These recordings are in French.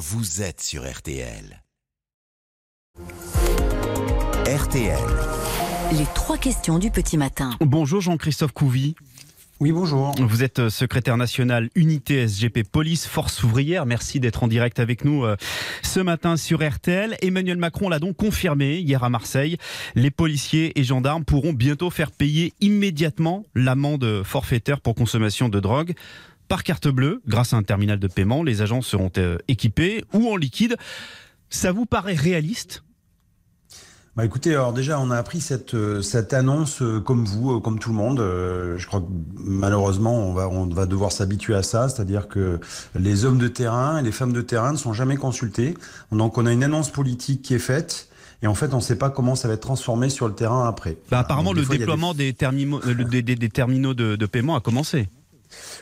vous êtes sur RTL. RTL. Les trois questions du petit matin. Bonjour Jean-Christophe Couvi. Oui, bonjour. Vous êtes euh, secrétaire national unité SGP Police Force ouvrière. Merci d'être en direct avec nous euh, ce matin sur RTL. Emmanuel Macron l'a donc confirmé hier à Marseille. Les policiers et gendarmes pourront bientôt faire payer immédiatement l'amende forfaitaire pour consommation de drogue par carte bleue grâce à un terminal de paiement. Les agents seront euh, équipés ou en liquide. Ça vous paraît réaliste? Bah écoutez, alors déjà, on a appris cette, euh, cette annonce euh, comme vous, euh, comme tout le monde. je crois que malheureusement, on va, on va devoir s'habituer à ça, c'est-à-dire que les hommes de terrain et les femmes de terrain ne sont jamais consultés. Donc on a une annonce politique qui est faite. Et en fait, on ne sait pas comment ça va être transformé sur le terrain après. Bah, apparemment, le déploiement des... terminaux, des, des, terminaux de, de paiement a commencé.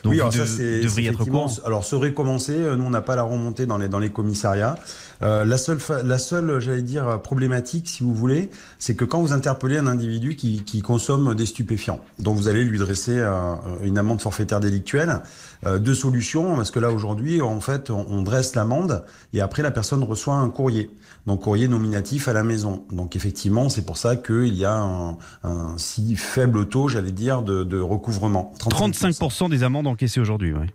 Donc oui, alors ça, c'est être Alors, serait commencé. Nous, on n'a pas la remontée dans les, dans les commissariats. Euh, la seule, la seule, j'allais dire, problématique, si vous voulez, c'est que quand vous interpellez un individu qui, qui, consomme des stupéfiants, donc vous allez lui dresser euh, une amende forfaitaire délictuelle, euh, deux solutions, parce que là aujourd'hui, en fait, on, on dresse l'amende et après la personne reçoit un courrier, donc courrier nominatif à la maison. Donc effectivement, c'est pour ça qu'il y a un, un, si faible taux, j'allais dire, de, de recouvrement. 35%, 35 des amendes encaissées aujourd'hui, oui.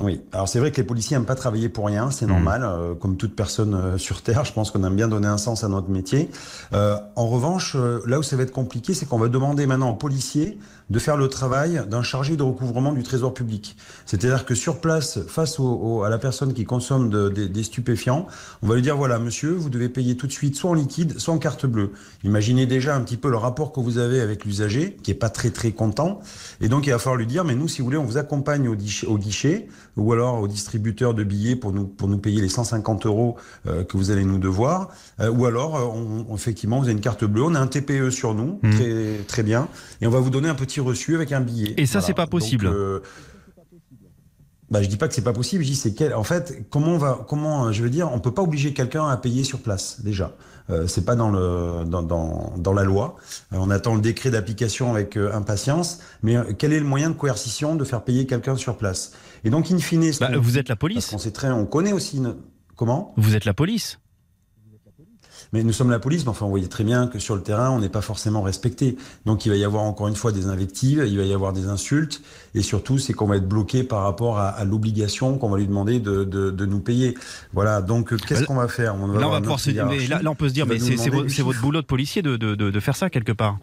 Oui, alors c'est vrai que les policiers n'aiment pas travailler pour rien, c'est normal, mmh. euh, comme toute personne euh, sur Terre, je pense qu'on aime bien donner un sens à notre métier. Euh, en revanche, euh, là où ça va être compliqué, c'est qu'on va demander maintenant aux policiers de faire le travail d'un chargé de recouvrement du trésor public. C'est-à-dire que sur place, face au, au, à la personne qui consomme de, de, des stupéfiants, on va lui dire, voilà, monsieur, vous devez payer tout de suite soit en liquide, soit en carte bleue. Imaginez déjà un petit peu le rapport que vous avez avec l'usager, qui est pas très très content, et donc il va falloir lui dire, mais nous, si vous voulez, on vous accompagne au, au guichet, ou alors au distributeur de billets pour nous, pour nous payer les 150 euros euh, que vous allez nous devoir, euh, ou alors euh, on, effectivement vous avez une carte bleue, on a un TPE sur nous, mmh. très, très bien, et on va vous donner un petit reçu avec un billet. Et ça voilà. c'est pas possible. Donc, bah, je dis pas que c'est pas possible, je dis c'est quel... en fait comment on va comment je veux dire on peut pas obliger quelqu'un à payer sur place déjà. Euh, c'est pas dans le dans, dans, dans la loi. Euh, on attend le décret d'application avec euh, impatience, mais euh, quel est le moyen de coercition de faire payer quelqu'un sur place? Et donc in fine, bah, vous êtes la police. On sait très, on connaît aussi une... comment? Vous êtes la police. Mais nous sommes la police, mais enfin, vous voyez très bien que sur le terrain, on n'est pas forcément respecté. Donc, il va y avoir encore une fois des invectives, il va y avoir des insultes, et surtout, c'est qu'on va être bloqué par rapport à, à l'obligation qu'on va lui demander de, de, de, nous payer. Voilà. Donc, qu'est-ce qu'on va faire? On va Là, on va pouvoir se dire, mais là, là, on peut se dire, mais c'est votre, votre boulot de policier de, de faire ça quelque part.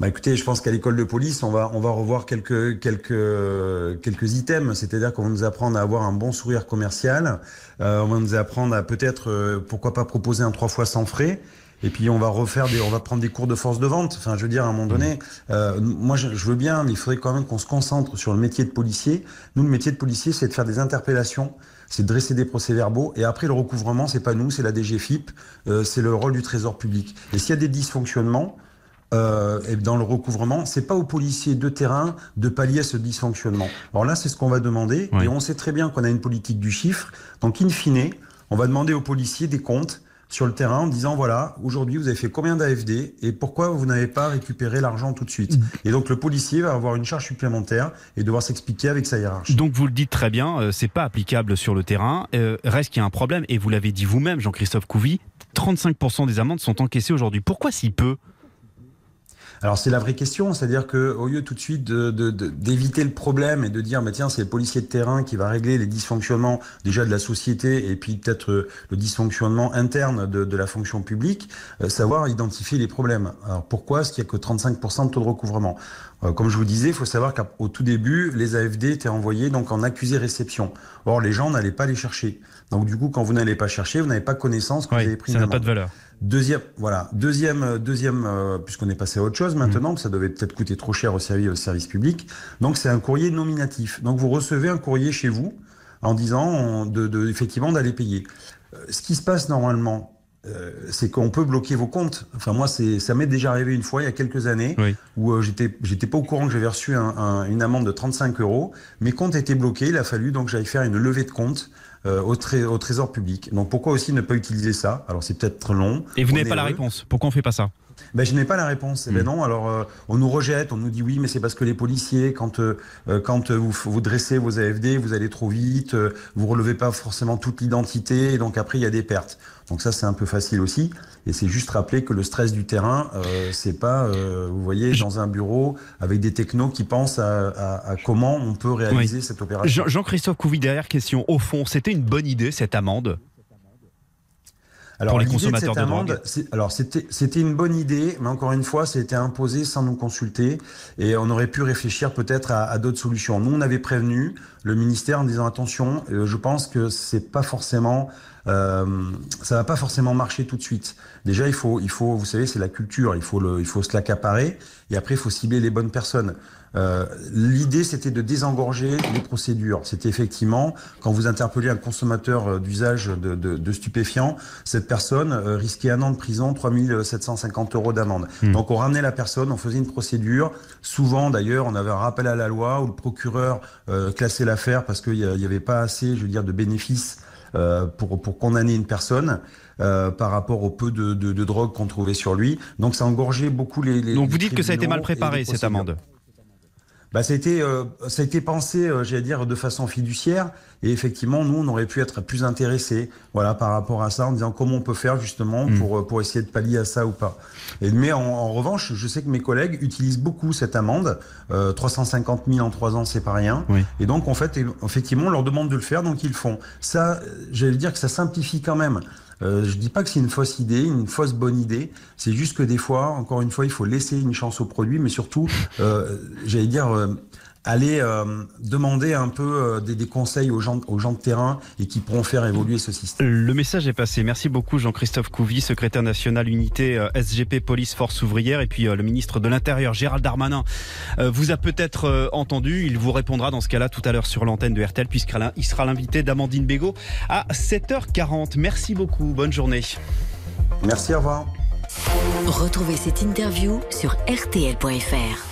Bah écoutez, je pense qu'à l'école de police, on va on va revoir quelques quelques quelques items, c'est-à-dire qu'on va nous apprendre à avoir un bon sourire commercial, euh, on va nous apprendre à peut-être euh, pourquoi pas proposer un trois fois sans frais. Et puis on va refaire des, on va prendre des cours de force de vente. Enfin, je veux dire, à un moment donné, euh, moi je, je, veux bien, mais il faudrait quand même qu'on se concentre sur le métier de policier. Nous, le métier de policier, c'est de faire des interpellations, c'est de dresser des procès-verbaux. Et après, le recouvrement, c'est pas nous, c'est la DGFIP, euh, c'est le rôle du Trésor public. Et s'il y a des dysfonctionnements, euh, et dans le recouvrement, c'est pas aux policiers de terrain de pallier à ce dysfonctionnement. Alors là, c'est ce qu'on va demander, oui. et on sait très bien qu'on a une politique du chiffre. Donc, in fine, on va demander aux policiers des comptes sur le terrain en disant voilà, aujourd'hui vous avez fait combien d'AFD et pourquoi vous n'avez pas récupéré l'argent tout de suite. Mmh. Et donc le policier va avoir une charge supplémentaire et devoir s'expliquer avec sa hiérarchie. Donc vous le dites très bien, euh, c'est pas applicable sur le terrain. Euh, reste qu'il y a un problème et vous l'avez dit vous-même, Jean-Christophe Couvi, 35% des amendes sont encaissées aujourd'hui. Pourquoi si peu? Alors c'est la vraie question, c'est-à-dire que au lieu tout de suite d'éviter de, de, le problème et de dire mais tiens c'est le policier de terrain qui va régler les dysfonctionnements déjà de la société et puis peut-être euh, le dysfonctionnement interne de, de la fonction publique, euh, savoir identifier les problèmes. Alors pourquoi est-ce qu'il y a que 35% de taux de recouvrement? Euh, Comme je vous disais, il faut savoir qu'au tout début les AFD étaient envoyés donc en accusé réception. Or les gens n'allaient pas les chercher. Donc du coup quand vous n'allez pas chercher, vous n'avez pas connaissance que oui, vous avez pris. Ça n'a pas de valeur. Deuxième, voilà, deuxième, deuxième, euh, puisqu'on est passé à autre chose maintenant, mmh. ça devait peut-être coûter trop cher au service, au service public. Donc c'est un courrier nominatif. Donc vous recevez un courrier chez vous en disant de, de effectivement d'aller payer. Euh, ce qui se passe normalement, euh, c'est qu'on peut bloquer vos comptes. Enfin moi, c'est ça m'est déjà arrivé une fois il y a quelques années oui. où euh, j'étais j'étais pas au courant que j'avais reçu un, un, une amende de 35 euros. Mes comptes étaient bloqués. Il a fallu donc j'aille faire une levée de compte euh, au, tré au, trésor public. Donc pourquoi aussi ne pas utiliser ça? Alors c'est peut-être long. Et vous n'avez pas la réponse. Pourquoi on fait pas ça? Ben, je n'ai pas la réponse. Eh ben non, alors euh, on nous rejette, on nous dit oui, mais c'est parce que les policiers, quand euh, euh, quand vous, vous dressez vos AFD, vous allez trop vite, vous relevez pas forcément toute l'identité, et donc après il y a des pertes. Donc ça c'est un peu facile aussi, et c'est juste rappeler que le stress du terrain, c'est pas, vous voyez, dans un bureau avec des technos qui pensent à, à, comment on peut réaliser cette opération. Jean-Christophe Couvi, derrière question, au fond, c'était une bonne idée cette amende? Alors, pour les consommateurs de, amende, Alors, c'était une bonne idée, mais encore une fois, ça a été imposé sans nous consulter et on aurait pu réfléchir peut-être à, à d'autres solutions. Nous, on avait prévenu le ministère en disant attention, euh, je pense que c'est pas forcément euh, ça va pas forcément marcher tout de suite. Déjà, il faut, il faut, vous savez, c'est la culture. Il faut le, il faut se l'accaparer et après, il faut cibler les bonnes personnes. Euh, L'idée, c'était de désengorger les procédures. C'était effectivement, quand vous interpellez un consommateur euh, d'usage de, de, de, stupéfiants, cette personne euh, risquait un an de prison, 3750 euros d'amende. Hmm. Donc, on ramenait la personne, on faisait une procédure. Souvent, d'ailleurs, on avait un rappel à la loi où le procureur euh, classait l'affaire parce qu'il n'y avait pas assez, je veux dire, de bénéfices euh, pour, pour condamner une personne. Euh, par rapport au peu de, de, de drogue qu'on trouvait sur lui. Donc ça engorgeait beaucoup les. les Donc vous dites que ça a été mal préparé cette amende? Bah, ça a été, euh, ça a été pensé, euh, j'allais dire, de façon fiduciaire. Et effectivement, nous, on aurait pu être plus intéressés, voilà, par rapport à ça, en disant comment on peut faire justement hmm. pour pour essayer de pallier à ça ou pas. Et mais en, en, revanche, je sais que mes collègues utilisent beaucoup cette amende, euh, 350 000 en trois ans, c'est pas rien. Oui. Et donc, en fait, effectivement, on leur demande de le faire, donc ils le font. Ça, j'allais dire que ça simplifie quand même. Euh, je dis pas que c'est une fausse idée, une fausse bonne idée. C'est juste que des fois, encore une fois, il faut laisser une chance au produit, mais surtout, euh, j'allais dire, euh, aller euh, demander un peu euh, des, des, conseils aux gens, aux gens de terrain et qui pourront faire évoluer ce système. Le message est passé. Merci beaucoup Jean-Christophe Couvi, secrétaire national unité euh, SGP Police Force Ouvrière et puis le ministre de l'Intérieur Gérald Darmanin vous a peut-être entendu. Il vous répondra dans ce cas-là tout à l'heure sur l'antenne de RTL puisqu'il sera l'invité d'Amandine Bégaud à 7h40. Merci beaucoup. Bonne journée. Merci, au revoir. Retrouvez cette interview sur rtl.fr.